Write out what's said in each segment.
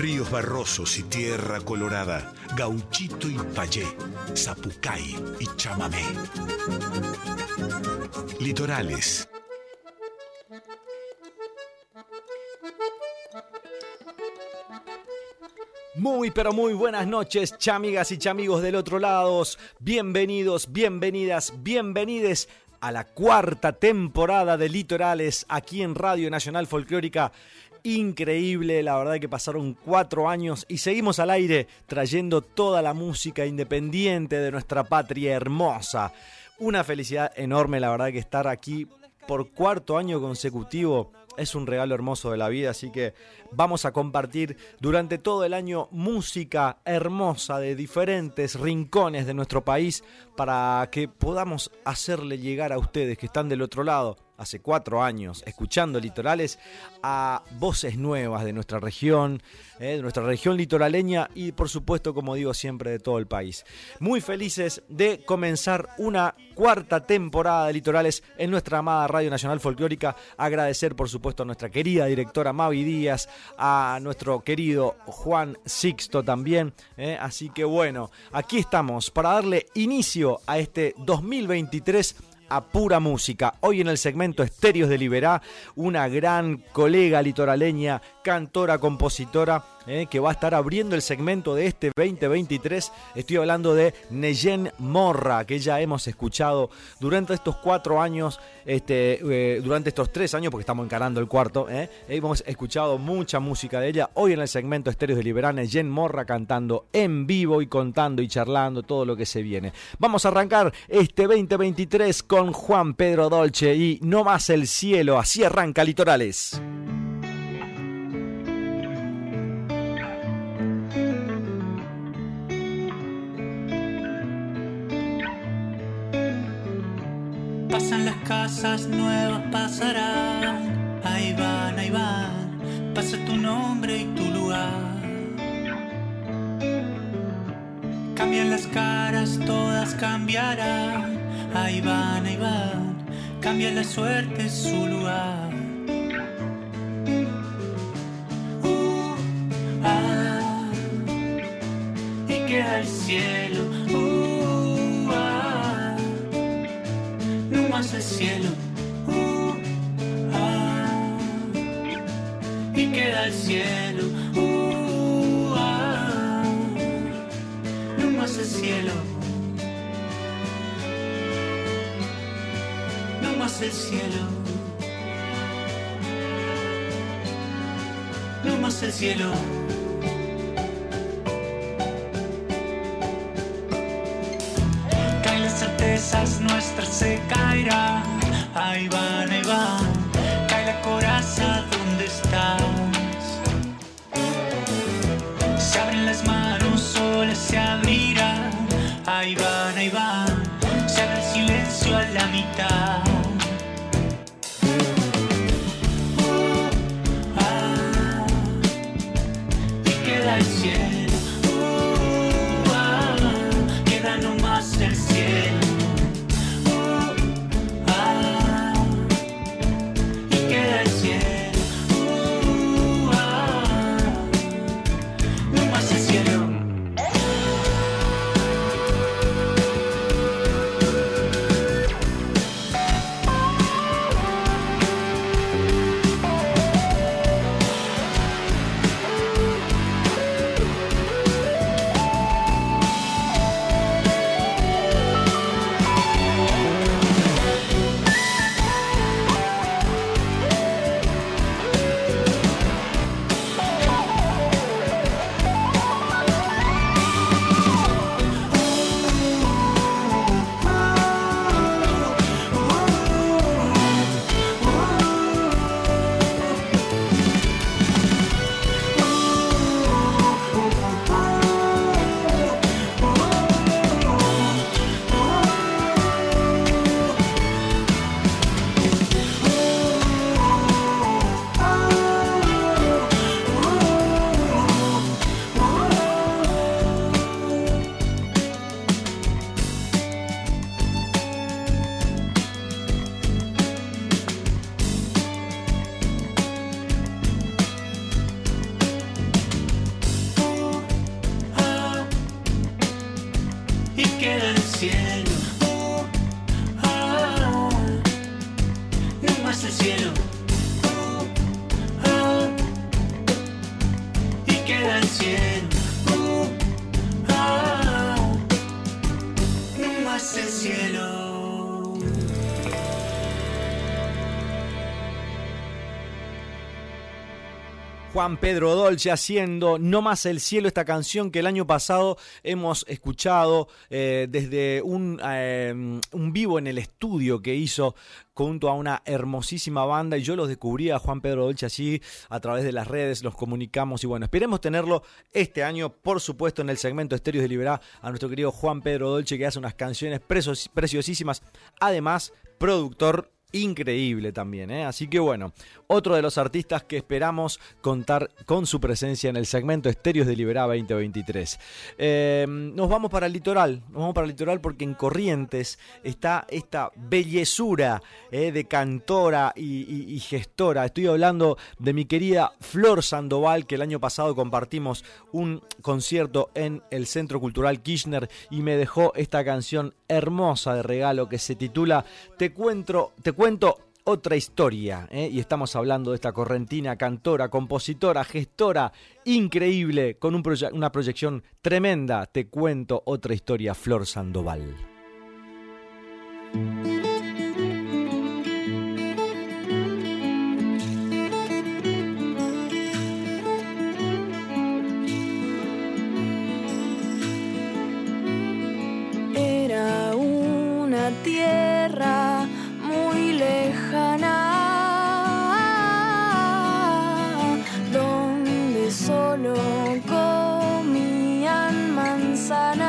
ríos barrosos y tierra colorada, gauchito y payé, zapucay y chamamé. Litorales. Muy pero muy buenas noches, chamigas y chamigos del otro lado. Bienvenidos, bienvenidas, bienvenides a la cuarta temporada de Litorales aquí en Radio Nacional Folclórica. Increíble, la verdad que pasaron cuatro años y seguimos al aire trayendo toda la música independiente de nuestra patria hermosa. Una felicidad enorme, la verdad que estar aquí por cuarto año consecutivo es un regalo hermoso de la vida, así que vamos a compartir durante todo el año música hermosa de diferentes rincones de nuestro país para que podamos hacerle llegar a ustedes que están del otro lado hace cuatro años escuchando litorales a voces nuevas de nuestra región, eh, de nuestra región litoraleña y por supuesto, como digo siempre, de todo el país. Muy felices de comenzar una cuarta temporada de litorales en nuestra amada Radio Nacional Folclórica. Agradecer por supuesto a nuestra querida directora Mavi Díaz, a nuestro querido Juan Sixto también. Eh. Así que bueno, aquí estamos para darle inicio a este 2023 a pura música. Hoy en el segmento Estéreos de Liberá, una gran colega litoraleña, cantora, compositora, eh, que va a estar abriendo el segmento de este 2023. Estoy hablando de Neyen Morra, que ya hemos escuchado durante estos cuatro años, este, eh, durante estos tres años, porque estamos encarando el cuarto, eh, hemos escuchado mucha música de ella. Hoy en el segmento Estéreos de Liberá, Neyen Morra cantando en vivo y contando y charlando todo lo que se viene. Vamos a arrancar este 2023 con Juan Pedro Dolce y No más el cielo, así arranca Litorales. Casas nuevas, pasarán. Ahí van, ahí van. Pasa tu nombre y tu lugar. Cambian las caras, todas cambiarán. Ahí van, ahí van. Cambia la suerte, su lugar. Uh, ah, y queda el cielo. Más el cielo. Uh, ah, y queda el cielo. Uh, ah, no más el cielo. No más el cielo. No más el cielo. Certezas nuestras se caerán. Ahí van, ahí van. Cae la coraza donde estás. 天。Juan Pedro Dolce haciendo No más el cielo, esta canción que el año pasado hemos escuchado eh, desde un, eh, un vivo en el estudio que hizo junto a una hermosísima banda. Y yo los descubrí a Juan Pedro Dolce así a través de las redes, los comunicamos y bueno, esperemos tenerlo este año, por supuesto, en el segmento Estéreos de Liberá a nuestro querido Juan Pedro Dolce que hace unas canciones preciosísimas, además productor increíble también. ¿eh? Así que bueno, otro de los artistas que esperamos contar con su presencia en el segmento Estéreos de Liberá 2023. Eh, nos vamos para el litoral, nos vamos para el litoral porque en Corrientes está esta bellezura ¿eh? de cantora y, y, gestora. Estoy hablando de mi querida Flor Sandoval, que el año pasado compartimos un concierto en el Centro Cultural Kirchner y me dejó esta canción hermosa de regalo que se titula Te cuento, te cuento otra historia, ¿eh? y estamos hablando de esta correntina, cantora, compositora, gestora, increíble, con una proyección tremenda. Te cuento otra historia, Flor Sandoval. solo comían manzanas.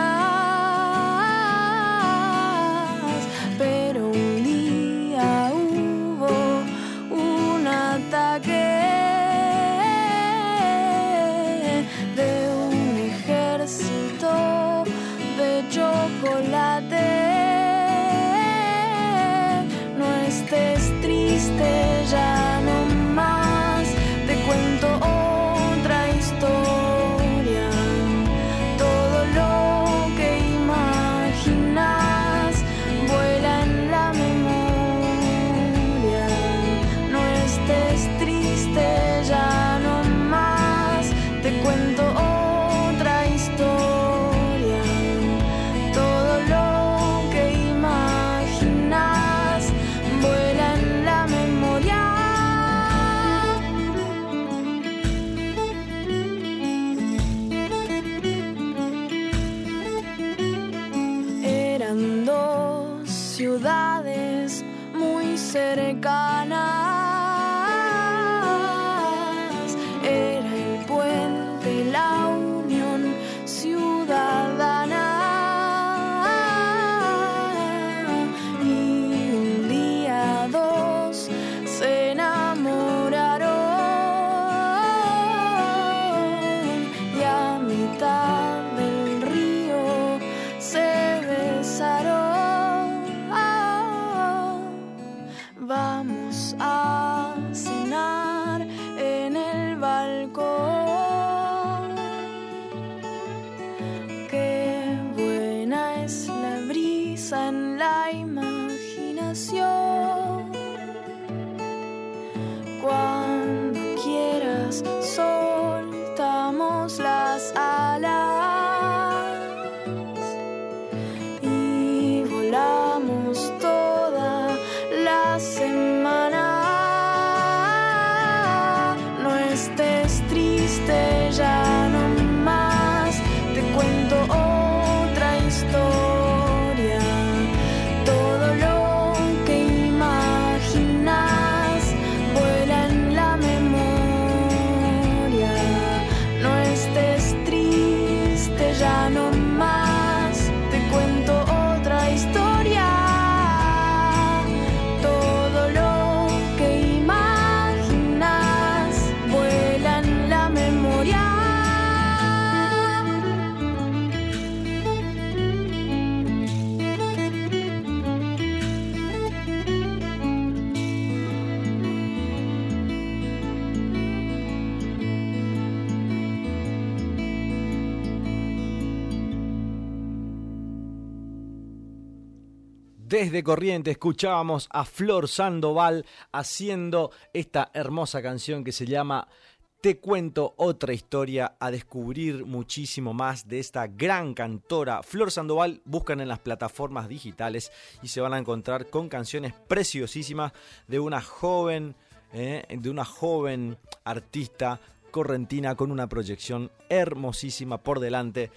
Desde Corriente escuchábamos a Flor Sandoval haciendo esta hermosa canción que se llama Te cuento otra historia a descubrir muchísimo más de esta gran cantora. Flor Sandoval buscan en las plataformas digitales y se van a encontrar con canciones preciosísimas de una joven, eh, de una joven artista correntina con una proyección hermosísima por delante.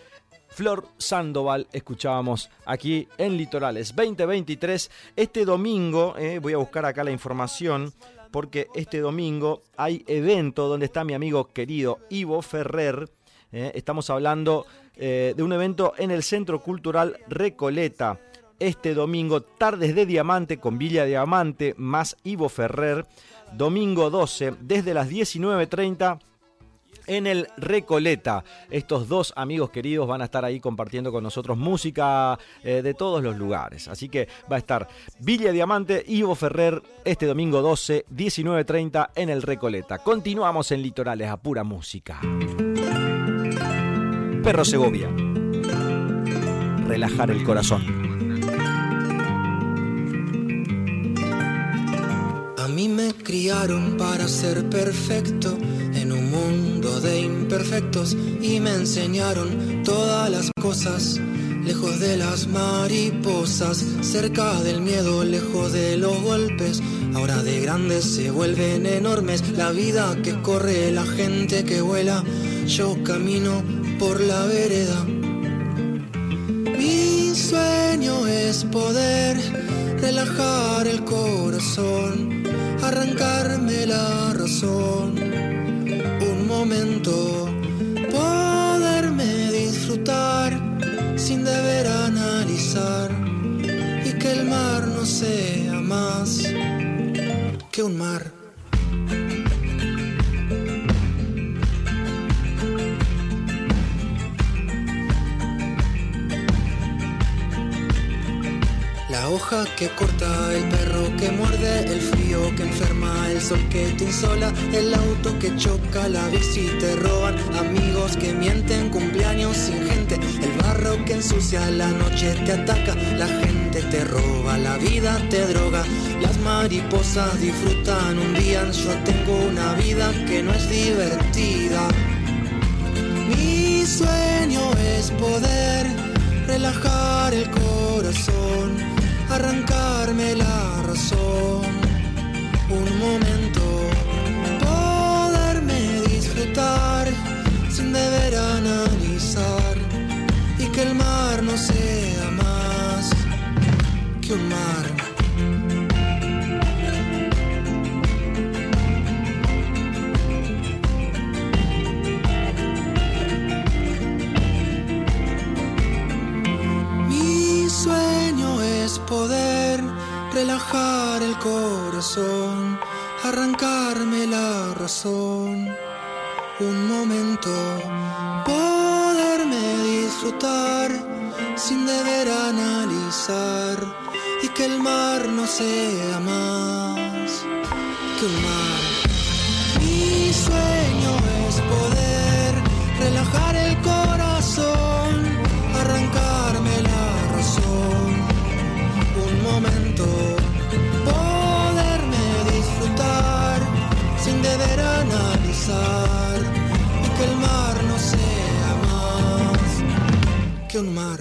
Flor Sandoval escuchábamos aquí en Litorales 2023. Este domingo, eh, voy a buscar acá la información, porque este domingo hay evento donde está mi amigo querido Ivo Ferrer. Eh, estamos hablando eh, de un evento en el Centro Cultural Recoleta. Este domingo, Tardes de Diamante con Villa Diamante más Ivo Ferrer. Domingo 12, desde las 19.30 en el Recoleta. Estos dos amigos queridos van a estar ahí compartiendo con nosotros música eh, de todos los lugares. Así que va a estar Villa Diamante, Ivo Ferrer, este domingo 12, 19.30 en el Recoleta. Continuamos en Litorales a pura música. Perro Segovia. Relajar el corazón. Mí me criaron para ser perfecto en un mundo de imperfectos y me enseñaron todas las cosas. Lejos de las mariposas, cerca del miedo, lejos de los golpes. Ahora de grandes se vuelven enormes. La vida que corre, la gente que vuela. Yo camino por la vereda. Mi sueño es poder relajar el corazón arrancarme la razón. Un momento, poderme disfrutar sin deber analizar y que el mar no sea más que un mar. La hoja que corta, el perro que muerde, el frío que enferma, el sol que te insola, el auto que choca, la bici te roban, amigos que mienten, cumpleaños sin gente, el barro que ensucia, la noche te ataca, la gente te roba, la vida te droga, las mariposas disfrutan un día, yo tengo una vida que no es divertida. Mi sueño es poder relajar el corazón arrancarme la razón. Un momento, poderme disfrutar sin deber analizar y que el mar no sea más que un mar. Relajar el corazón, arrancarme la razón. Un momento, poderme disfrutar sin deber analizar y que el mar no sea más que un mar. Mi sueño es poder relajar el corazón, y que el mar no sea más que un mar.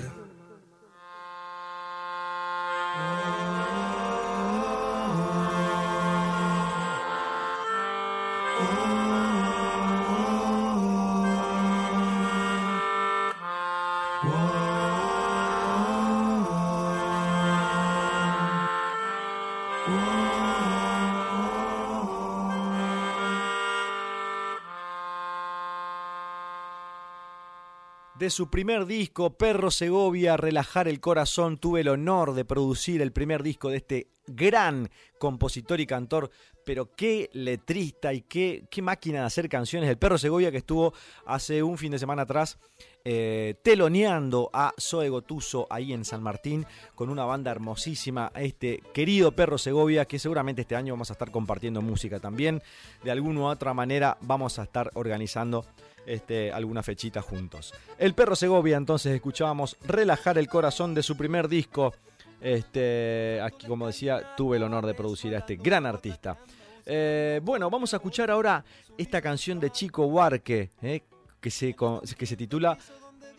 De su primer disco, Perro Segovia, Relajar el Corazón. Tuve el honor de producir el primer disco de este gran compositor y cantor, pero qué letrista y qué, qué máquina de hacer canciones. El Perro Segovia que estuvo hace un fin de semana atrás eh, teloneando a Zoe Gotuso ahí en San Martín con una banda hermosísima, este querido Perro Segovia, que seguramente este año vamos a estar compartiendo música también. De alguna u otra manera vamos a estar organizando este, alguna fechita juntos. El perro Segovia, entonces escuchábamos Relajar el Corazón de su primer disco. Este, aquí, como decía, tuve el honor de producir a este gran artista. Eh, bueno, vamos a escuchar ahora esta canción de Chico Huarque, eh, que, se, que se titula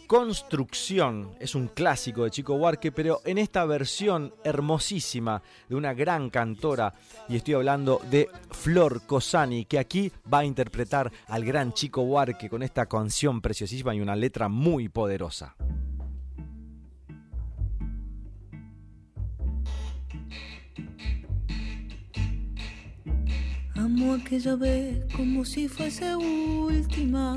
Construcción es un clásico de Chico Huarque, pero en esta versión hermosísima de una gran cantora, y estoy hablando de Flor Cosani, que aquí va a interpretar al gran Chico Huarque con esta canción preciosísima y una letra muy poderosa. Amo aquella vez como si fuese última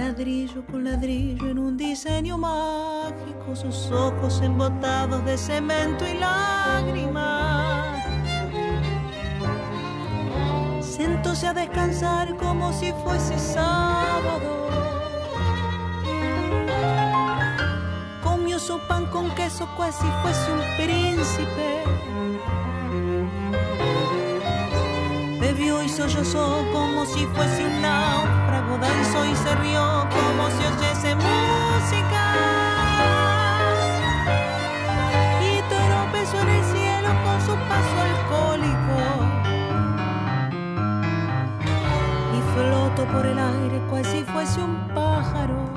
ladrillo con ladrillo en un diseño mágico, sus ojos embotados de cemento y lágrimas. Sentóse a descansar como si fuese sábado. Comió su pan con queso cual fuese un príncipe. Bebió y sollozó como si fuese un náufrago danzó y se rió como si oyese música. Y tropezó en el cielo con su paso alcohólico. Y flotó por el aire cual si fuese un pájaro.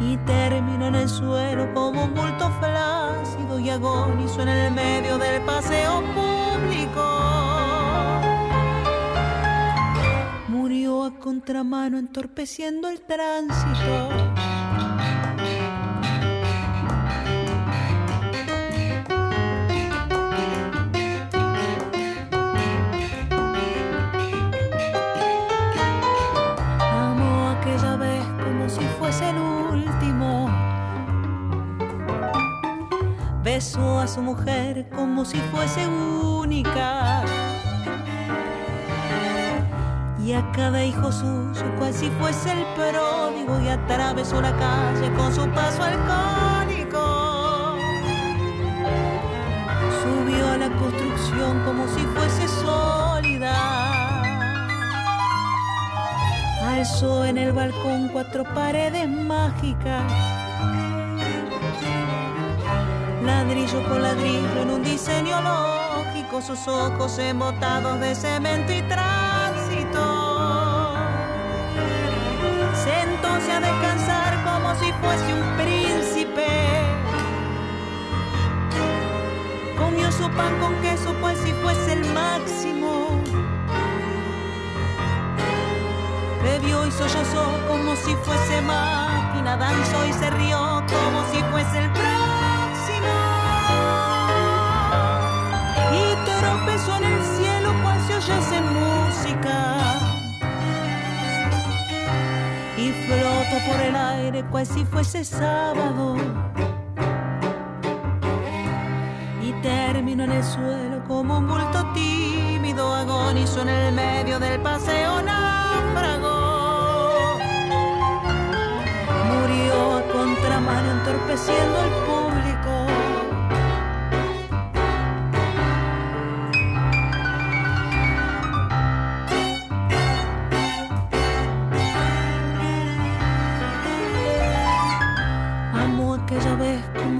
Y terminó en el suelo como un bulto flácido y agonizó en el medio del paseo a contramano entorpeciendo el tránsito. Amó aquella vez como si fuese el último. Besó a su mujer como si fuese única y a cada hijo suyo cual si fuese el pródigo y atravesó la calle con su paso alcohólico. Subió a la construcción como si fuese sólida. Alzó en el balcón cuatro paredes mágicas. Ladrillo por ladrillo en un diseño lógico, sus ojos embotados de cemento y traje fuese un príncipe. Comió su pan con queso pues si fuese el máximo. Bebió y sollozó como si fuese máquina, danzó y se rió como si fuese el próximo. Y tropezó en el cielo cual si oyese música. Y flotó por el aire cual si fuese sábado. Y terminó en el suelo como un bulto tímido, agonizó en el medio del paseo náufrago. Murió a contramano entorpeciendo el público.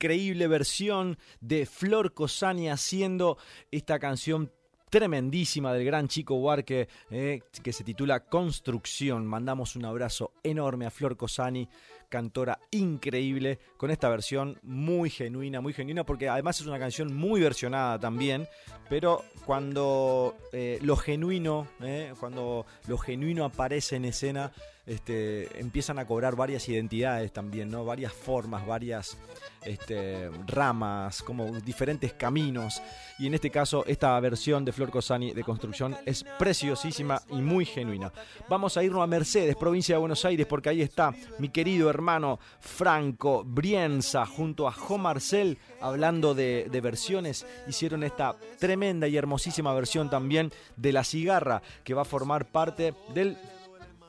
Increíble versión de Flor Cosani haciendo esta canción tremendísima del gran Chico Huarque eh, que se titula Construcción. Mandamos un abrazo enorme a Flor Cosani cantora increíble con esta versión muy genuina, muy genuina, porque además es una canción muy versionada también, pero cuando eh, lo genuino, eh, cuando lo genuino aparece en escena, este, empiezan a cobrar varias identidades también, ¿no? Varias formas, varias este, ramas, como diferentes caminos. Y en este caso, esta versión de Flor Cosani de construcción es preciosísima y muy genuina. Vamos a irnos a Mercedes, provincia de Buenos Aires, porque ahí está mi querido hermano Franco Brienza junto a Jo Marcel hablando de, de versiones. Hicieron esta tremenda y hermosísima versión también de La Cigarra, que va a formar parte del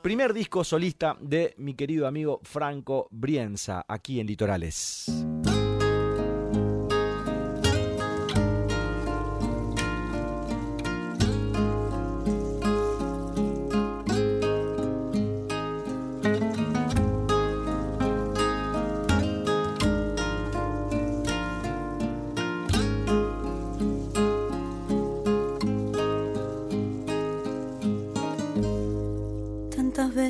primer disco solista de mi querido amigo Franco Brienza, aquí en Litorales.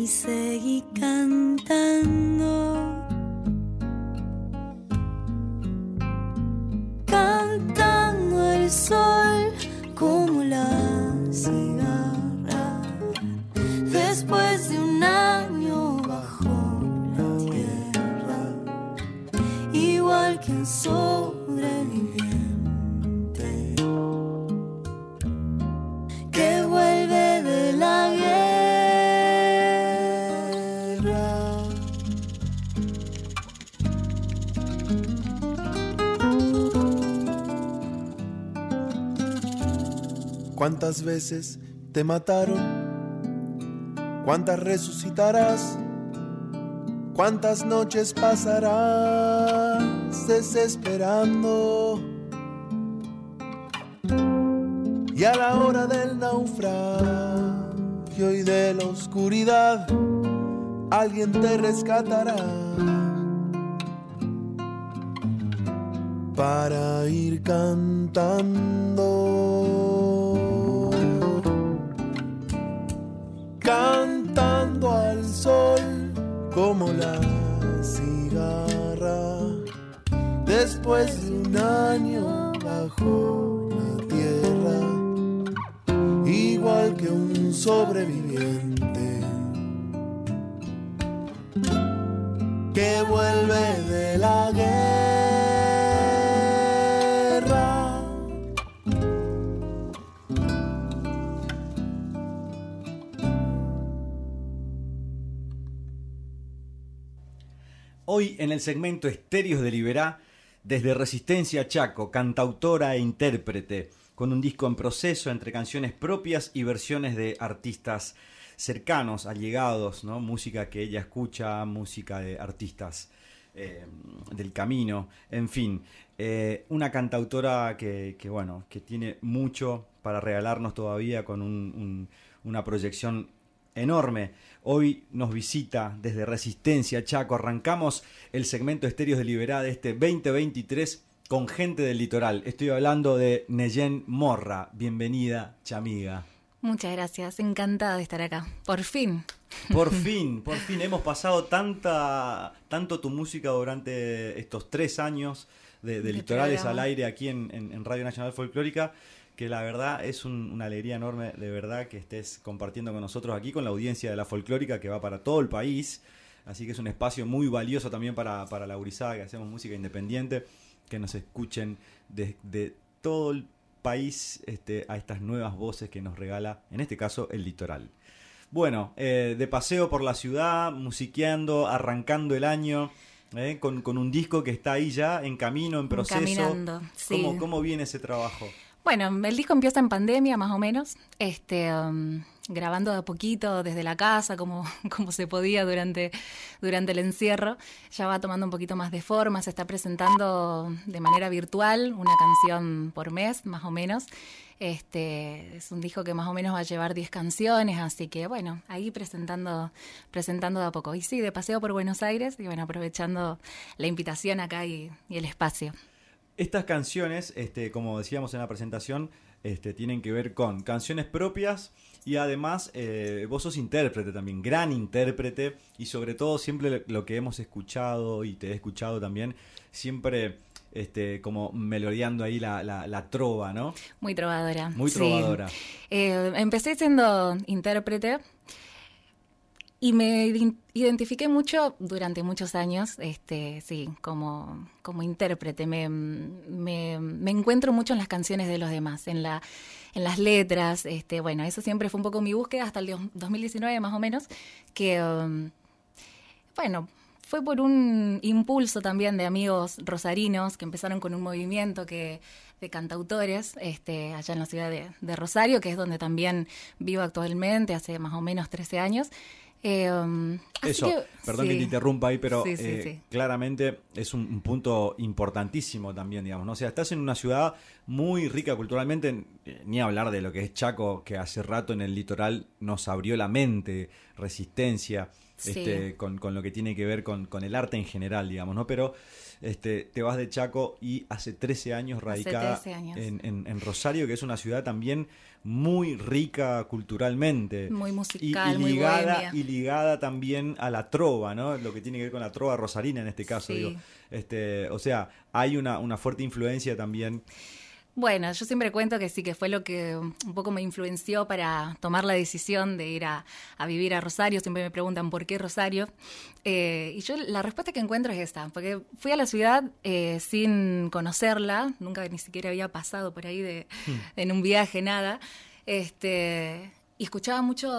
Y seguí cantando. ¿Cuántas veces te mataron? ¿Cuántas resucitarás? ¿Cuántas noches pasarás desesperando? Y a la hora del naufragio y de la oscuridad, alguien te rescatará para ir cantando. Después de un año bajo la tierra, igual que un sobreviviente que vuelve de la guerra. Hoy en el segmento Estéreos de Liberá, desde Resistencia Chaco, cantautora e intérprete, con un disco en proceso entre canciones propias y versiones de artistas cercanos, allegados, ¿no? música que ella escucha, música de artistas eh, del camino, en fin, eh, una cantautora que, bueno, que tiene mucho para regalarnos todavía con una proyección enorme. Hoy nos visita desde Resistencia Chaco. Arrancamos el segmento Estéreos de Liberá de este 2023 con gente del litoral. Estoy hablando de Neyen Morra. Bienvenida, chamiga. Muchas gracias, encantada de estar acá. Por fin. Por fin, por fin. Hemos pasado tanta, tanto tu música durante estos tres años de, Litorales al aire aquí en, Radio Nacional Folclórica que la verdad es una alegría enorme, de verdad, que estés compartiendo con nosotros aquí, con la audiencia de la folclórica que va para todo el país. Así que es un espacio muy valioso también para, para la gurizada que hacemos música independiente que nos escuchen desde todo el país este, a estas nuevas voces que nos regala, en este caso, el litoral. Bueno, eh, de paseo por la ciudad, musiqueando, arrancando el año. Eh, con, un disco que está ahí ya en camino, en proceso. Caminando, sí. ¿Cómo, ¿Cómo viene ese trabajo? Bueno, el disco empieza en pandemia, más o menos. Este, um, grabando de a poquito desde la casa, como, como se podía durante, durante el encierro. Ya va tomando un poquito más de forma, se está presentando de manera virtual, una canción por mes, más o menos. Este, es un disco que más o menos va a llevar 10 canciones, así que bueno, ahí presentando, presentando de a poco. Y sí, de paseo por Buenos Aires y bueno, aprovechando la invitación acá y, y el espacio. Estas canciones, este, como decíamos en la presentación, este, tienen que ver con canciones propias y además eh, vos sos intérprete también, gran intérprete y sobre todo siempre lo que hemos escuchado y te he escuchado también, siempre este, como melodiando ahí la, la, trova, ¿no? Muy trovadora. Muy trovadora. Eh, empecé siendo intérprete y me identifiqué mucho durante muchos años, este, sí, como, como intérprete. Me, me, encuentro mucho en las canciones de los demás, en, la, en las letras. Este, bueno, eso siempre fue un poco mi búsqueda hasta el 2019 más o menos, que, um, bueno, fue por un impulso también de amigos rosarinos que empezaron con un movimiento que de cantautores este, allá en la ciudad de, de Rosario, que es donde también vivo actualmente, hace más o menos 13 años. Eh, um, Eso, perdón que te interrumpa ahí, pero eh, claramente es un, punto importantísimo también, digamos, ¿no? O sea, estás en una ciudad muy rica culturalmente, eh, ni hablar de lo que es Chaco, que hace rato en el litoral nos abrió la mente, resistencia, este, con, con, lo que tiene que ver con, con, el arte en general, digamos, ¿no? Pero este, te vas de Chaco y hace 13 años radicada En, en, Rosario, que es una ciudad también muy rica culturalmente. Muy musical, y, ligada, Y ligada también a la trova, ¿no? Lo que tiene que ver con la trova rosarina en este caso, digo. Este, o sea, hay una, una fuerte influencia también bueno, yo siempre cuento que sí, que fue lo que un poco me influenció para tomar la decisión de ir a, vivir a Rosario. Siempre me preguntan por qué Rosario. Eh, y yo la respuesta que encuentro es esta, porque fui a la ciudad eh, sin conocerla, nunca ni siquiera había pasado por ahí de, hmm. en un viaje, nada. Este, y escuchaba mucho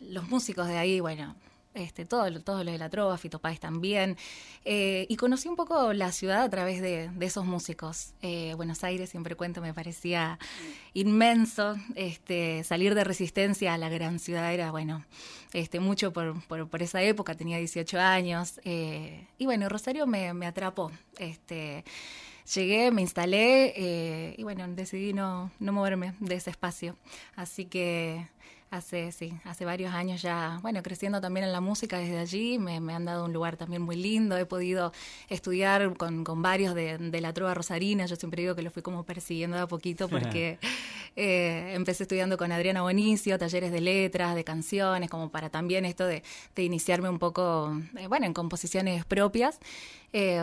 los músicos de ahí, bueno, este, todo, todo lo de la trova, Fito también, eh, y conocí un poco la ciudad a través de, esos músicos. Eh, Buenos Aires, siempre cuento, me parecía inmenso, este, salir de Resistencia a la gran ciudad era, bueno, este, mucho por, por, esa época, tenía 18 años, eh, y bueno, Rosario me, me atrapó. Este, llegué, me instalé y bueno, decidí no, no moverme de ese espacio. Así que Hace, sí, hace varios años ya, bueno, creciendo también en la música desde allí, me, han dado un lugar también muy lindo, he podido estudiar con, con varios de, de, la trova rosarina, yo siempre digo que lo fui como persiguiendo de a poquito porque eh, empecé estudiando con Adriana Bonicio, talleres de letras, de canciones, como para también esto de, de iniciarme un poco, eh, bueno, en composiciones propias. Eh,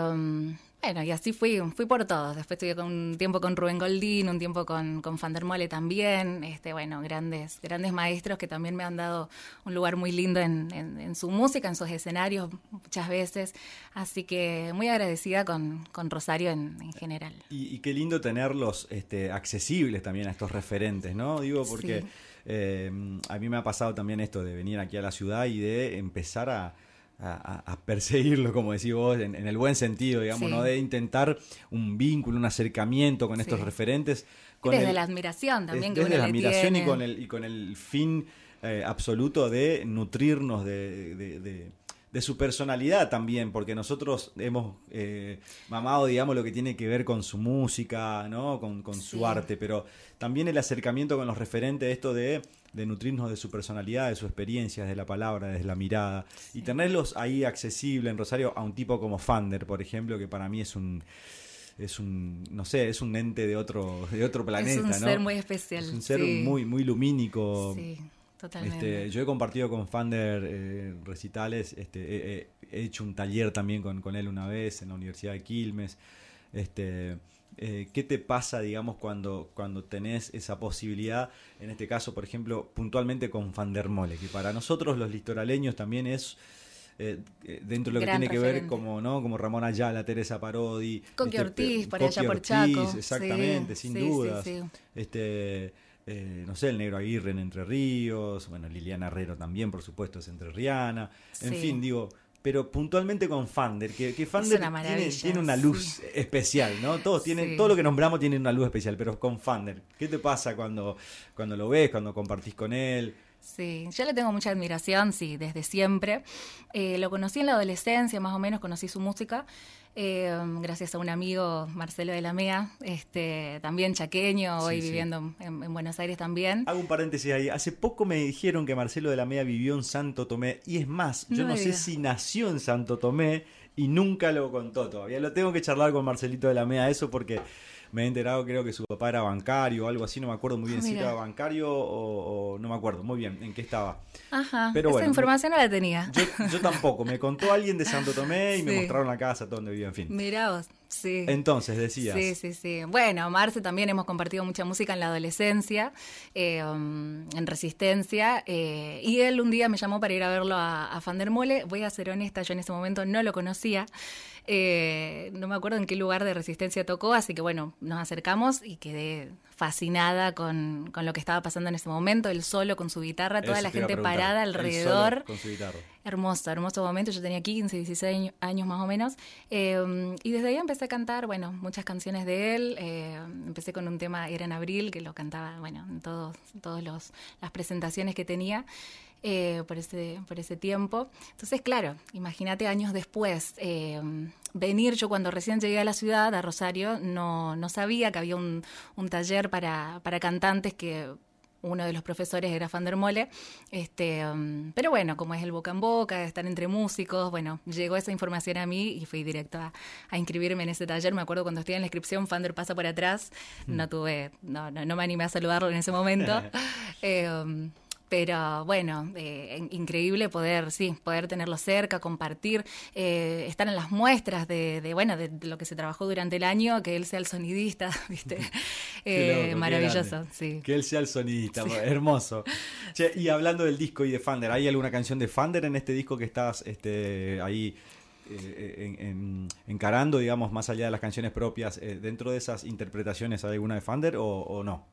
bueno, y así fui, fui por todos. Después estuve un tiempo con Rubén Goldín, un tiempo con, con Fandermole también. Este, bueno, grandes, grandes maestros que también me han dado un lugar muy lindo en, en, su música, en sus escenarios muchas veces. Así que muy agradecida con, con Rosario en, en general. Y, qué lindo tenerlos este, accesibles también a estos referentes, ¿no? Digo, porque eh, a mí me ha pasado también esto de venir aquí a la ciudad y de empezar a a, perseguirlo, como decís vos, en, el buen sentido, digamos, ¿no? De intentar un vínculo, un acercamiento con estos referentes. Con desde la admiración también que Desde la admiración y con, el, y con el fin eh, absoluto de nutrirnos de, de su personalidad también, porque nosotros hemos eh, mamado, digamos, lo que tiene que ver con su música, ¿no? Con, con su arte, pero también el acercamiento con los referentes, esto de, de nutrirnos de su personalidad, de su experiencia, de la palabra, desde la mirada, y tenerlos ahí accesible en Rosario a un tipo como Fander, por ejemplo, que para mí es un es un, no sé, es un ente de otro, de otro planeta, Es un ser muy especial. Es un ser sí. muy, muy lumínico. Sí, totalmente. Este, yo he compartido con Fander eh, recitales, este, he, he- he hecho un taller también con, con él una vez en la Universidad de Quilmes. Este, eh, ¿Qué te pasa, digamos, cuando, cuando tenés esa posibilidad, en este caso, por ejemplo, puntualmente con Fander Mole, que para nosotros los litoraleños también es... eh, dentro de lo que tiene que ver como no como Ramón Ayala, Teresa Parodi, Coqui este, Ortiz, por Coqui allá por Ortiz, Chaco. exactamente, Sí, sin sí, dudas. sí. Este, eh, no sé, el Negro Aguirre en Entre Ríos, bueno, Liliana Herrero también, por supuesto, es entrerriana. En Sí. fin, digo, pero puntualmente con Fander, que, que Fander una tiene, una luz especial, ¿no? Todos tienen, Sí. todo lo que nombramos tiene una luz especial, pero con Fander, ¿qué te pasa cuando, cuando lo ves, cuando compartís con él? Sí, yo le tengo mucha admiración, sí, desde siempre. Eh, lo conocí en la adolescencia, más o menos, conocí su música, eh, gracias a un amigo, Marcelo de la Mea, este, también chaqueño, hoy Sí, sí. viviendo en, en Buenos Aires también. Hago un paréntesis ahí. Hace poco me dijeron que Marcelo de la Mea vivió en Santo Tomé. Y es más, yo No no, sé si nació en Santo Tomé y nunca lo contó todavía. Lo tengo que charlar con Marcelito de la Mea eso porque me he enterado, creo que su papá era bancario o algo así. No me acuerdo muy bien Ah, si mira. era bancario o, o no me acuerdo muy bien en qué estaba. Ajá, Pero esa bueno, información no la tenía. Yo, yo tampoco. Me contó alguien de Santo Tomé y me mostraron la casa donde vivía, en fin. Mirá vos, sí. Entonces, decías. Sí, sí, sí. Bueno, Marce también hemos compartido mucha música en la adolescencia, eh, um, en Resistencia, eh, y él un día me llamó para ir a verlo a, a Fandermole. Voy a ser honesta, yo en ese momento no lo conocía, eh, no me acuerdo en qué lugar de Resistencia tocó, así que bueno, nos acercamos y quedé fascinada con, con lo que estaba pasando en ese momento, él solo con su guitarra, toda Eso la gente parada Él solo alrededor. Con su guitarra. Hermoso, hermoso momento. Yo tenía 15, 16 años más o menos. Eh, y desde ahí empecé a cantar, bueno, muchas canciones de él. Eh, empecé con un tema, era en abril, que lo cantaba, bueno, en todos, todos las presentaciones que tenía. eh, por, ese, por ese tiempo. Entonces, claro, imagínate años después, eh, venir, yo cuando recién llegué a la ciudad, a Rosario, no, no sabía que había un, un taller para, para cantantes que uno de los profesores era Fandermole, este, um, pero bueno, como es el boca en boca, estar entre músicos, bueno, llegó esa información a mí y fui directo a, a inscribirme en ese taller. Me acuerdo cuando estoy en la inscripción, Fander pasa por atrás, no tuve, no, no, no me animé a saludarlo en ese momento. Eh, um, pero bueno, eh, in- increíble poder, sí, poder tenerlo cerca, compartir, eh, estar en las muestras de, de, bueno, de, de lo que se trabajó durante el año, que él sea el sonidista, ¿viste? Eh, loco, maravilloso, sí. Que él sea el sonidista, hermoso. Che, y hablando del disco y de Fander, ¿hay alguna canción de Fander en este disco que estás este, ahí eh, en- en- encarando, digamos, más allá de las canciones propias? eh, ¿Dentro de esas interpretaciones hay alguna de Fander o, o no?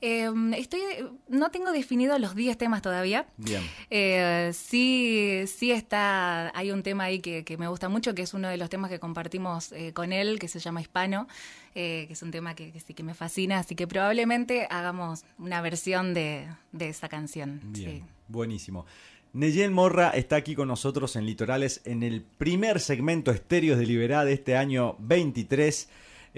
Eh, estoy, no tengo definido los 10 temas todavía. Bien. Eh, sí, sí está, hay un tema ahí que, que me gusta mucho, que es uno de los temas que compartimos eh, con él, que se llama Hispano, eh, que es un tema que, que sí que me fascina, así que probablemente hagamos una versión de, de esa canción. Bien, sí. buenísimo. Neyen Morra está aquí con nosotros en Litorales en el primer segmento Estéreos de Liberá de este año 23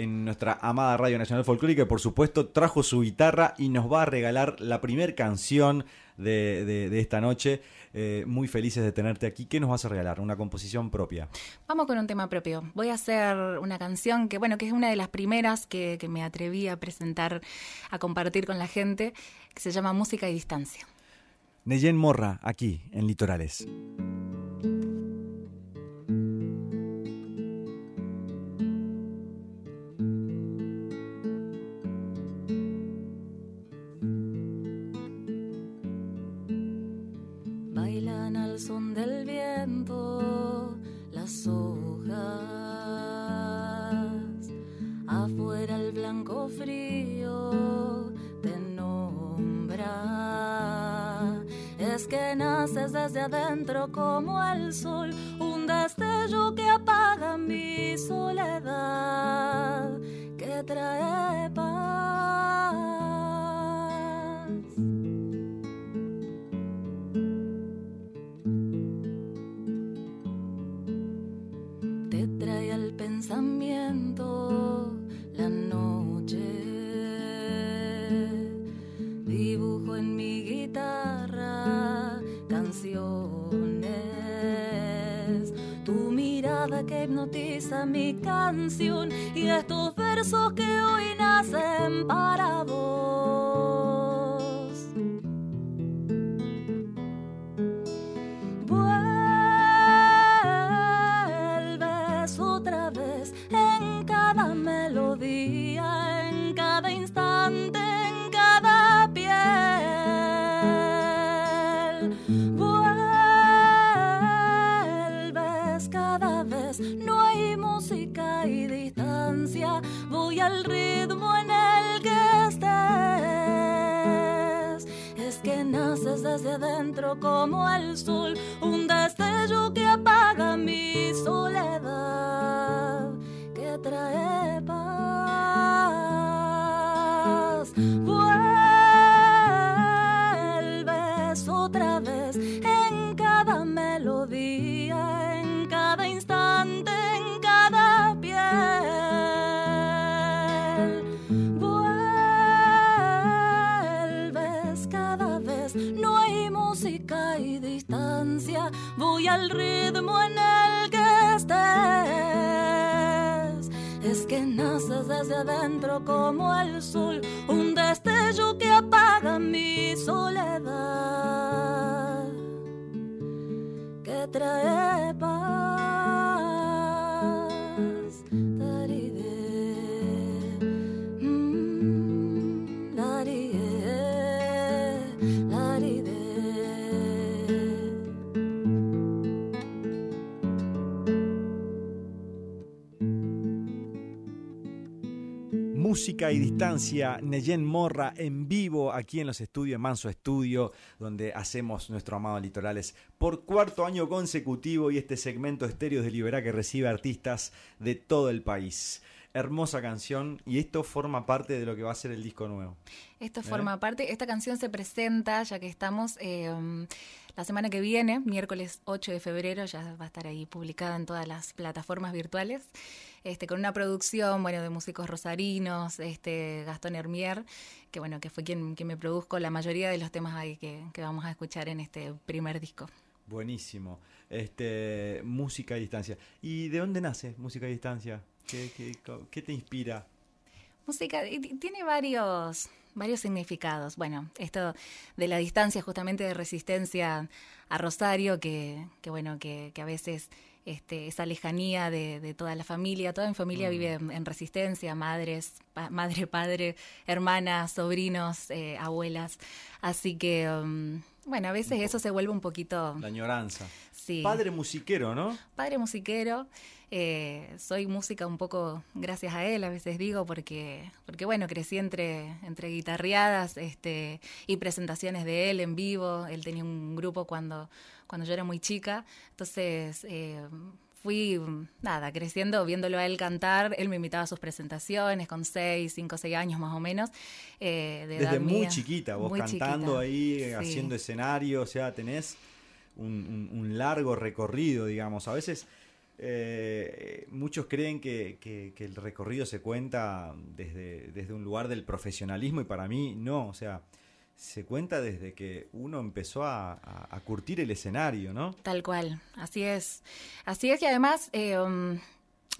en nuestra amada Radio Nacional Folclórica y por supuesto trajo su guitarra y nos va a regalar la primer canción de, de- de esta noche. Eh, muy felices de tenerte aquí. ¿Qué nos vas a regalar? Una composición propia. Vamos con un tema propio. Voy a hacer una canción que, bueno, que es una de las primeras que, que me atreví a presentar, a compartir con la gente, que se llama Música y Distancia. Neyen Morra, aquí en Litorales. Frío te nombra. Es que naces desde adentro como el sol, un destello que apaga mi soledad, que trae paz. Que hipnotiza mi canción y estos versos que hoy nacen para vos. Al ritmo en el que estés. Es que naces desde adentro como el sol, un destello que apaga mi soledad, que trae paz. Al ritmo en el que estés. Es que naces desde adentro como el sol, un destello que apaga mi soledad, que trae Música y distancia, Neyen Morra en vivo aquí en los estudios, Manso Estudio, donde hacemos nuestro amado Litorales por cuarto año consecutivo y este segmento estéreo de Liberá que recibe artistas de todo el país. Hermosa canción y esto forma parte de lo que va a ser el disco nuevo. Esto forma parte, esta canción se presenta, ya que estamos eh, la semana que viene, miércoles 8 de febrero, ya va a estar ahí publicada en todas las plataformas virtuales, este, con una producción, bueno, de músicos rosarinos, este, Gastón Hermier, que bueno, que fue quien, quien me produjo la mayoría de los temas ahí que, que vamos a escuchar en este primer disco. Buenísimo. Este, música y distancia. ¿Y de dónde nace música y distancia? ¿Qué, qué, qué te inspira? Música tiene varios varios significados. Bueno, esto de la distancia justamente de resistencia a Rosario, que, que bueno, que, que a veces este, esa lejanía de, de toda la familia, toda mi familia vive en, en resistencia, madres, pa- madre, padre, hermanas, sobrinos, eh, abuelas. Así que, um, bueno, a veces eso se vuelve un poquito... La añoranza. Sí. Padre musiquero, ¿no? Padre musiquero, eh, soy música un poco gracias a él, a veces digo, porque, porque bueno, crecí entre, entre guitarreadas este, y presentaciones de él en vivo. Él tenía un grupo cuando, cuando yo era muy chica, entonces eh, fui, nada, creciendo, viéndolo a él cantar. Él me invitaba a sus presentaciones con seis, cinco, seis años más o menos. eh, de Desde muy mía. chiquita, vos Muy cantando chiquita, ahí, sí. haciendo escenario, o sea, tenés un, un- un largo recorrido, digamos. A veces eh, muchos creen que, que- que el recorrido se cuenta desde, desde un lugar del profesionalismo y para mí no, o sea, se cuenta desde que uno empezó a, curtir el escenario, ¿no? Tal cual, así es. Así es y además, eh, um,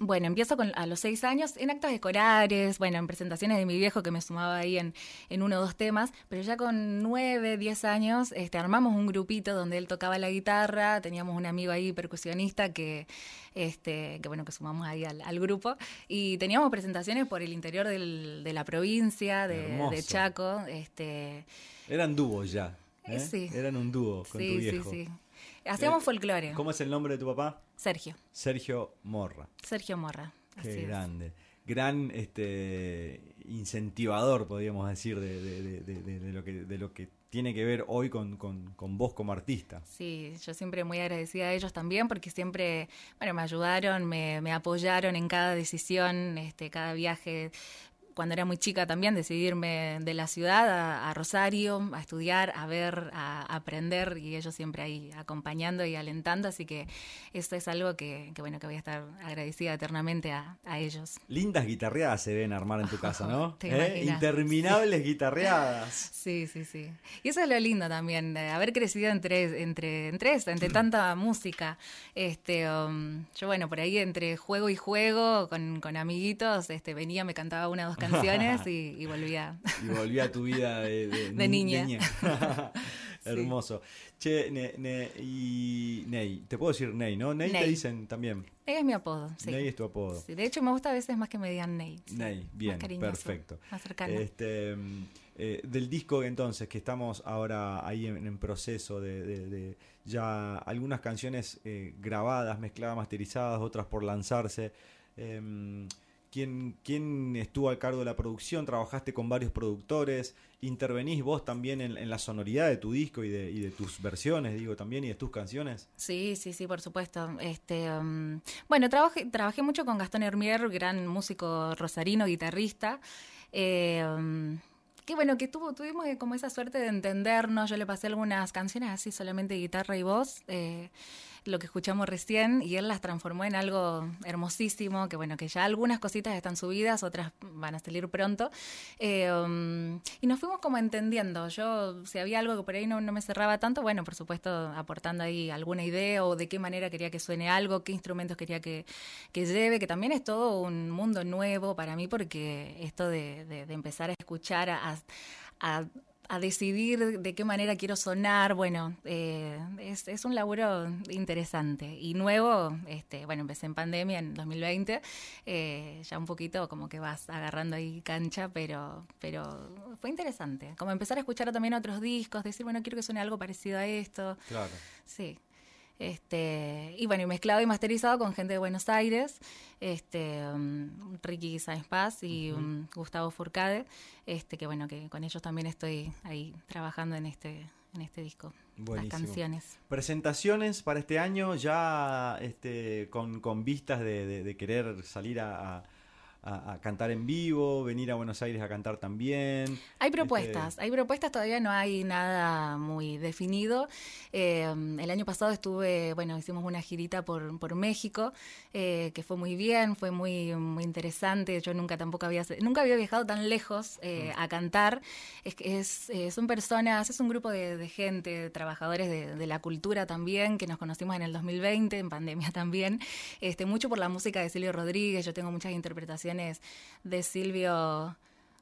bueno, empiezo con, a los seis años en actos escolares, bueno, en presentaciones de mi viejo que me sumaba ahí en, en uno o dos temas, pero ya con nueve, diez años este, armamos un grupito donde él tocaba la guitarra, teníamos un amigo ahí percusionista que, este, que bueno, que sumamos ahí al, al grupo y teníamos presentaciones por el interior del- de la provincia, de, Chaco, este, Eran dúos ya. Eh, ¿eh? sí. Eran un dúo con tu sí, sí, viejo. sí. Hacíamos Eh, folclore. ¿Cómo es el nombre de tu papá? Sergio, Sergio Morra. Sergio Morra. así Qué es. grande. Gran este incentivador, podríamos decir, de, de- de- de- de- de lo, que, de lo que tiene que ver hoy con, con- con vos como artista. Sí, yo siempre muy agradecida a ellos también porque siempre, bueno, me ayudaron, me, me apoyaron en cada decisión, este, cada viaje. Cuando era muy chica también, decidirme de la ciudad a, Rosario, a estudiar, a ver, a, aprender, y ellos siempre ahí acompañando y alentando, así que esto es algo que, bueno, que voy a estar agradecida eternamente a, ellos. Lindas guitarreadas se ven armar en tu casa, ¿no? ¿Eh? Interminables guitarreadas. Sí, sí, sí. Y eso es lo lindo también, de haber crecido entre, entre, entre entre tanta música. Este, um, yo, bueno, por ahí entre juego y juego, con, con amiguitos, este, venía, me cantaba una o dos canciones y, volvía. Y volvía a tu vida de, niña. Hermoso. Che, y Ney, te puedo decir Ney, ¿no? Ney, te dicen también. Ney es mi apodo, sí. Ney es tu apodo. de hecho, me gusta a veces más que me digan Ney. Ney, bien, perfecto. Más cercano. Este, eh, del disco entonces, que estamos ahora ahí en, proceso de, ya algunas canciones eh, grabadas, mezcladas, masterizadas, otras por lanzarse. Em, ¿Quién, ¿Quién, estuvo al cargo de la producción? ¿Trabajaste con varios productores? ¿Intervenís vos también en, la sonoridad de tu disco y de, y de, tus versiones, digo, también, y de tus canciones? Sí, sí, sí, por supuesto. Este, um, bueno, trabajé, trabajé mucho con Gastón Hermier, gran músico rosarino, guitarrista. Eh, um, que bueno, que tuvo, tuvimos como esa suerte de entendernos. Yo le pasé algunas canciones así, solamente guitarra y voz. Eh, lo que escuchamos recién y él las transformó en algo hermosísimo, que bueno, que ya algunas cositas están subidas, otras van a salir pronto. Eh, um, y nos fuimos como entendiendo. Yo, si había algo que por ahí no, me cerraba tanto, bueno, por supuesto, aportando ahí alguna idea o de qué manera quería que suene algo, qué instrumentos quería que, lleve, que también es todo un mundo nuevo para mí porque esto de, empezar a escuchar a decidir de qué manera quiero sonar. Bueno, eh, es, un laburo interesante y nuevo. Este, bueno, empecé en pandemia en 2020, eh, ya un poquito como que vas agarrando ahí cancha, pero, pero fue interesante. Como empezar a escuchar también otros discos, decir, bueno, quiero que suene algo parecido a esto. Claro. Sí. Este, y bueno, y mezclado y masterizado con gente de Buenos Aires, este, um, Ricky Sáenz Paz y um, Gustavo Furcade, este, que bueno, que con ellos también estoy ahí trabajando en este, en este disco. Las canciones. Presentaciones para este año ya este, con, con vistas de, querer salir a a, cantar en vivo, venir a Buenos Aires a cantar también. Hay este, propuestas, hay propuestas, todavía no hay nada muy definido. Eh, el año pasado estuve, bueno, hicimos una girita por, por México, eh, que fue muy bien, fue muy, muy interesante. Yo nunca tampoco había, nunca había viajado tan lejos eh, mm. a cantar. Es, es, son personas, es un grupo de, gente, trabajadores de, la cultura también, que nos conocimos en el 2020, en pandemia también. Este, mucho por la música de Silvio Rodríguez, yo tengo muchas interpretaciones de Silvio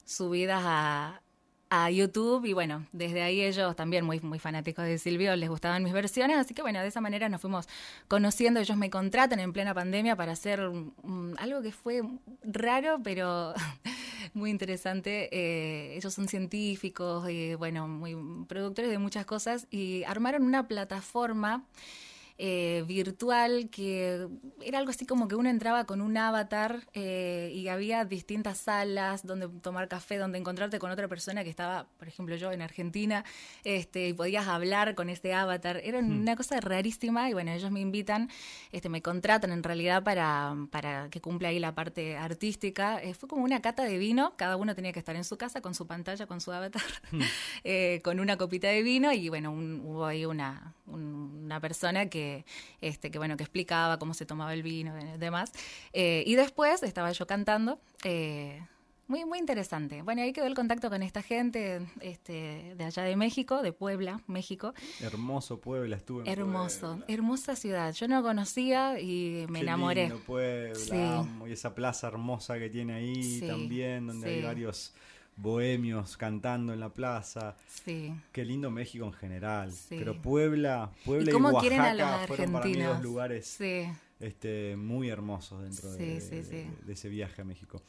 subidas a, a YouTube y bueno, desde ahí ellos también muy, muy fanáticos de Silvio, les gustaban mis versiones, así que bueno, de esa manera nos fuimos conociendo, ellos me contratan en plena pandemia para hacer algo que fue raro, pero muy interesante. Eh, ellos son científicos y bueno, muy productores de muchas cosas y armaron una plataforma eh, virtual que era algo así como que uno entraba con un avatar eh, y había distintas salas donde tomar café, donde encontrarte con otra persona que estaba, por ejemplo, yo en Argentina, este, y podías hablar con este avatar. Era hmm. una cosa rarísima y bueno, ellos me invitan, este, me contratan en realidad para, para que cumpla ahí la parte artística. Eh, fue como una cata de vino, cada uno tenía que estar en su casa con su pantalla, con su avatar, hmm. con una copita de vino y bueno, hubo ahí una, una persona que este, que bueno, que explicaba cómo se tomaba el vino y demás. Eh, y después estaba yo cantando. Eh, muy, muy interesante. Bueno, ahí quedó el contacto con esta gente este, de allá de México, de Puebla, México. Hermoso Puebla, estuve en Hermoso, hermosa ciudad. Yo no conocía y me enamoré. Lindo Puebla, y esa plaza hermosa que tiene ahí también, donde hay varios bohemios cantando en la plaza. Sí. Qué lindo México en general. Pero Puebla, Puebla y, cómo quieren a los fueron para mí dos lugares este, muy hermosos dentro de, de, ese viaje a México.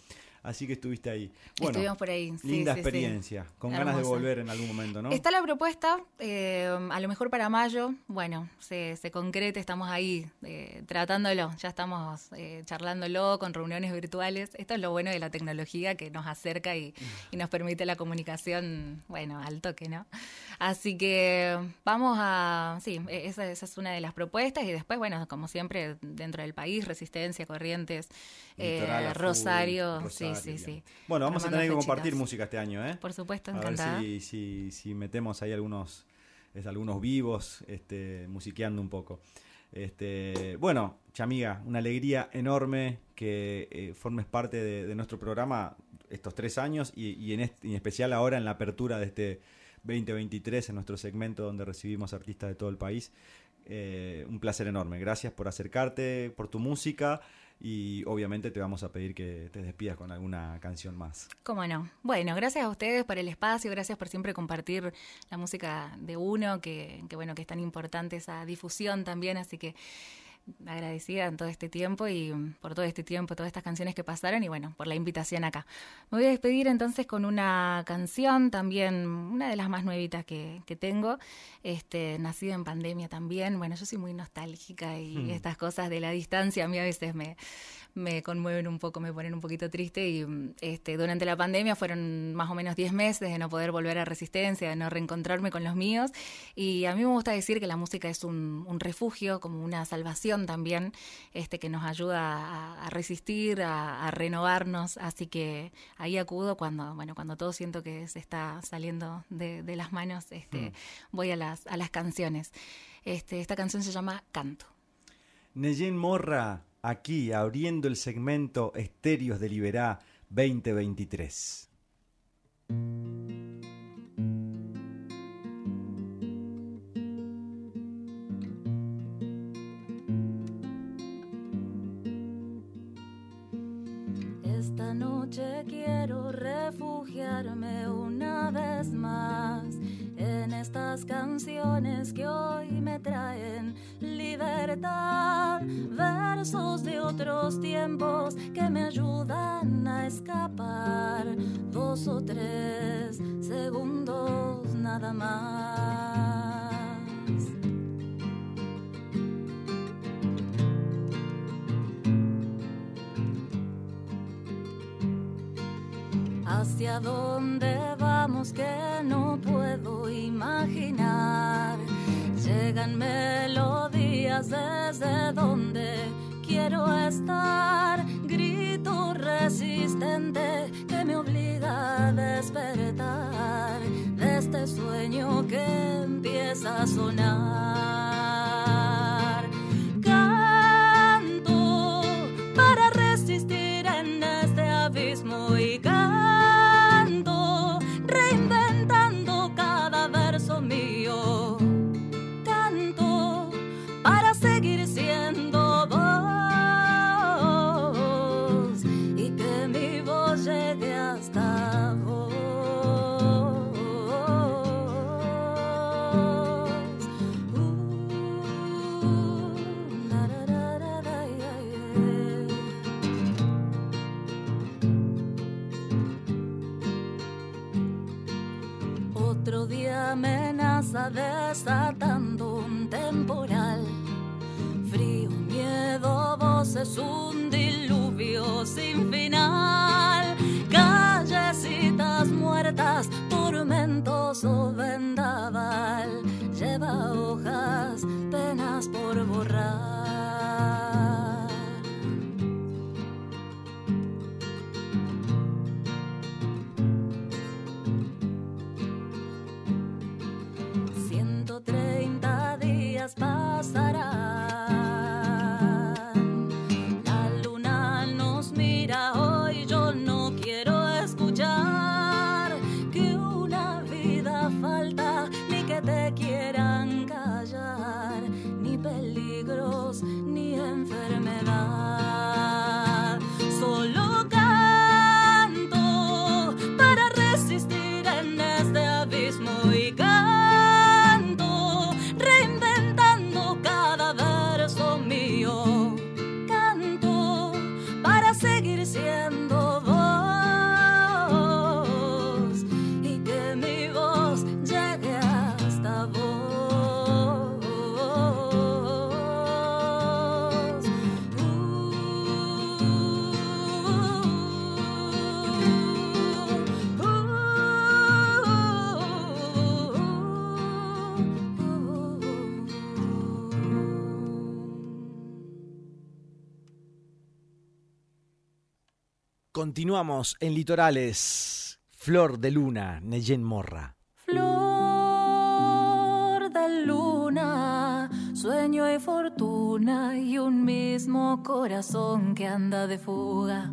Así que estuviste ahí. Bueno, Estuvimos por ahí. linda experiencia, con ganas de volver en algún momento, ¿no? Está la propuesta, eh, a lo mejor para mayo, bueno, se, se concrete, estamos ahí eh, tratándolo, ya estamos eh, charlándolo con reuniones virtuales. Esto es lo bueno de la tecnología que nos acerca y, nos permite la comunicación, bueno, al toque, ¿no? Así que vamos a, sí, e, esa, esa es una de las propuestas y después, bueno, como siempre, dentro del país, Resistencia, Corrientes, Rosario, sí sí, sí. Bueno, vamos a tener que compartir música este año, ¿eh? Por supuesto, A ver encantada. si, si, si metemos ahí algunos, es, algunos vivos, este, musiqueando un poco. Este, bueno, Chamiga, una alegría enorme que eh, formes parte de, de nuestro programa estos tres años y, y en, este- en especial ahora en la apertura de este 2023 en nuestro segmento donde recibimos artistas de todo el país. Eh, un placer enorme. Gracias por acercarte, por tu música y obviamente te vamos a pedir que te despidas con alguna canción más. ¿Cómo no? Bueno, gracias a ustedes por el espacio, gracias por siempre compartir la música de uno, que, que bueno, que es tan importante esa difusión también, así que agradecida en todo este tiempo y mm, por todo este tiempo, todas estas canciones que pasaron y bueno, por la invitación acá. Me voy a despedir entonces con una canción también, una de las más nuevitas que, que tengo, este, nacida en pandemia también. Bueno, yo soy muy nostálgica y estas cosas de la distancia a mí a veces me, me conmueven un poco, me ponen un poquito triste y mm, este, durante la pandemia fueron más o menos 10 meses de no poder volver a Resistencia, de no reencontrarme con los míos y a mí me gusta decir que la música es un, un refugio, como una salvación también, este, que nos ayuda a, a resistir, a, a renovarnos, así que ahí acudo cuando, bueno, cuando todo siento que se está saliendo de, de las manos, este, voy a las, a las canciones. Este, esta canción se llama Canto. Neyen Morra, aquí abriendo el segmento Estéreos de Liberá 2023. Esta noche quiero refugiarme una vez más en estas canciones que hoy me traen libertad, versos de otros tiempos que me ayudan a escapar, dos o tres segundos nada más. ¿Hacia dónde vamos que no puedo imaginar? Llegan melodías desde donde quiero estar. Grito resistente que me obliga a despertar de este sueño que empieza a sonar. Seguir siendo voz y que mi voz llegue hasta vos. Uh. Otro día amenaza desatando voces, un diluvio sin final. Continuamos en Litorales. Flor de Luna, Neyen Morra. Flor de luna, sueño y fortuna y un mismo corazón que anda de fuga.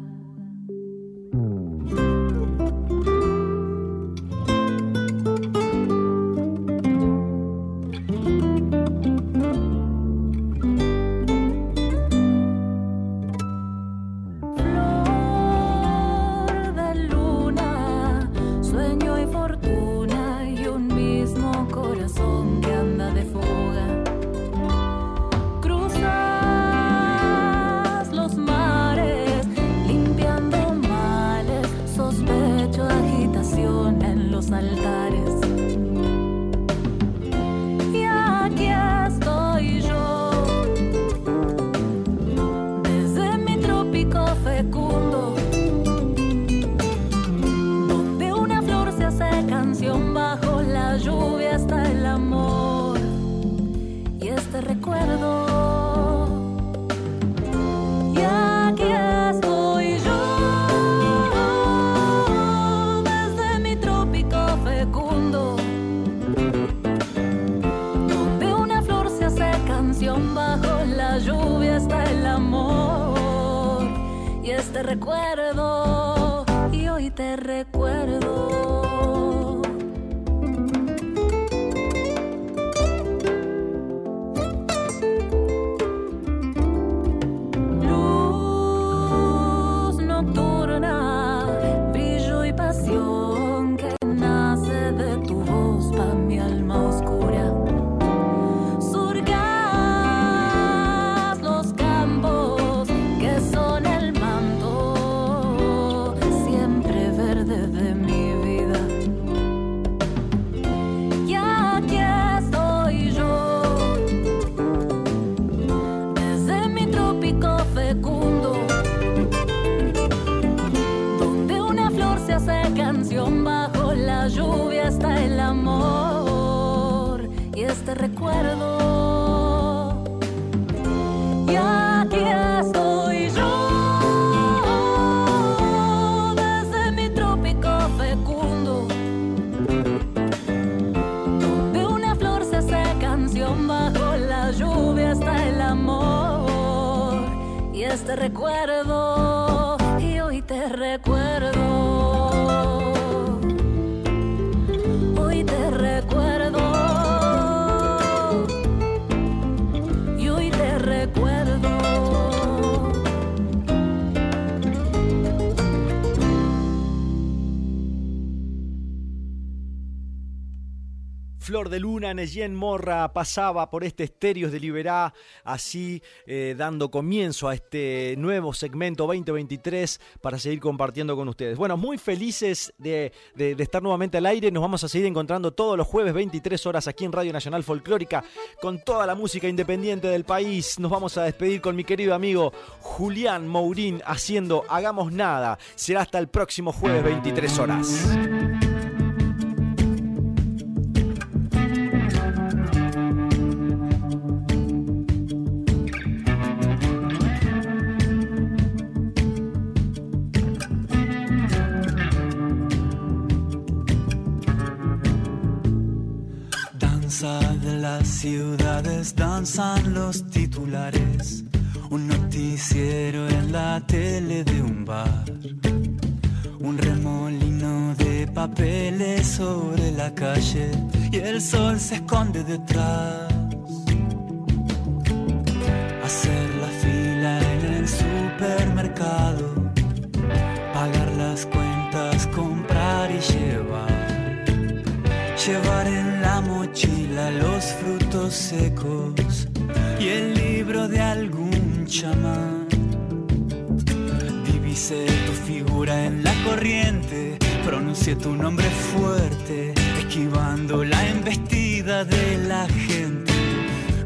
Este recuerdo y hoy te recuerdo Flor de Luna, Neyen Morra pasaba por este Estéreos de Liberá, así eh, dando comienzo a este nuevo segmento 2023 para seguir compartiendo con ustedes. Bueno, muy felices de, de- estar nuevamente al aire. Nos vamos a seguir encontrando todos los jueves 23 horas aquí en Radio Nacional Folclórica con toda la música independiente del país. Nos vamos a despedir con mi querido amigo Julián Mourín haciendo Hagamos Nada. Será hasta el próximo jueves 23 horas. Ciudades, danzan los titulares. Un noticiero en la tele de un bar. Un remolino de papeles sobre la calle y el sol se esconde detrás. Hacer la fila en el supermercado. Pagar las cuentas, comprar y llevar. Llevar en la mochila los frutos secos y el libro de algún chamán. Divisé tu figura en la corriente, pronuncié tu nombre fuerte, esquivando la embestida de la gente.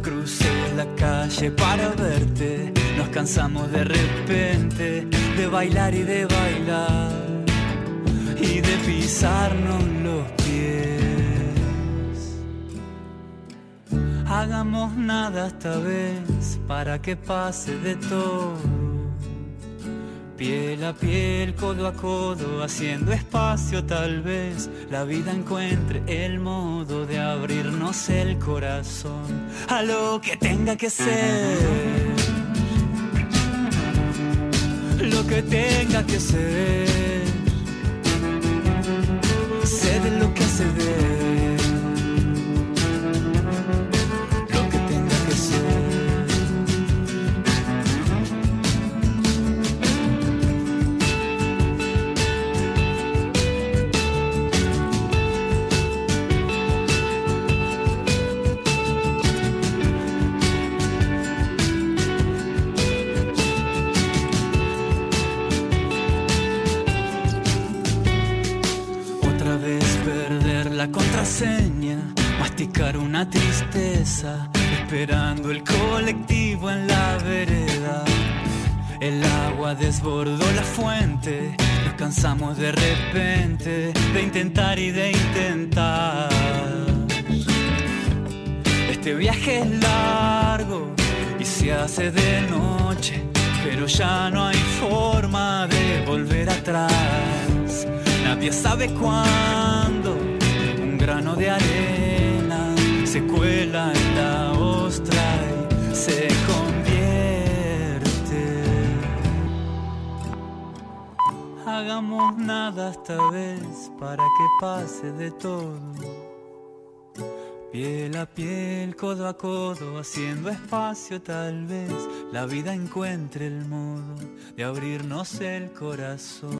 Crucé la calle para verte, nos cansamos de repente de bailar y de bailar y de pisarnos los pies. Hagamos nada esta vez para que pase de todo. Piel a piel, codo a codo, haciendo espacio tal vez la vida encuentre el modo de abrirnos el corazón a lo que tenga que ser. Lo que tenga que ser. Sé de lo que se ve. Masticar una tristeza, esperando el colectivo en la vereda. El agua desbordó la fuente, nos cansamos de repente de intentar y de intentar. Este viaje es largo y se hace de noche, pero ya no hay forma de volver atrás. Nadie sabe cuándo de arena se cuela en la ostra y se convierte. Hagamos nada esta vez para que pase de todo. Piel a piel, codo a codo, haciendo espacio tal vez la vida encuentre el modo de abrirnos el corazón.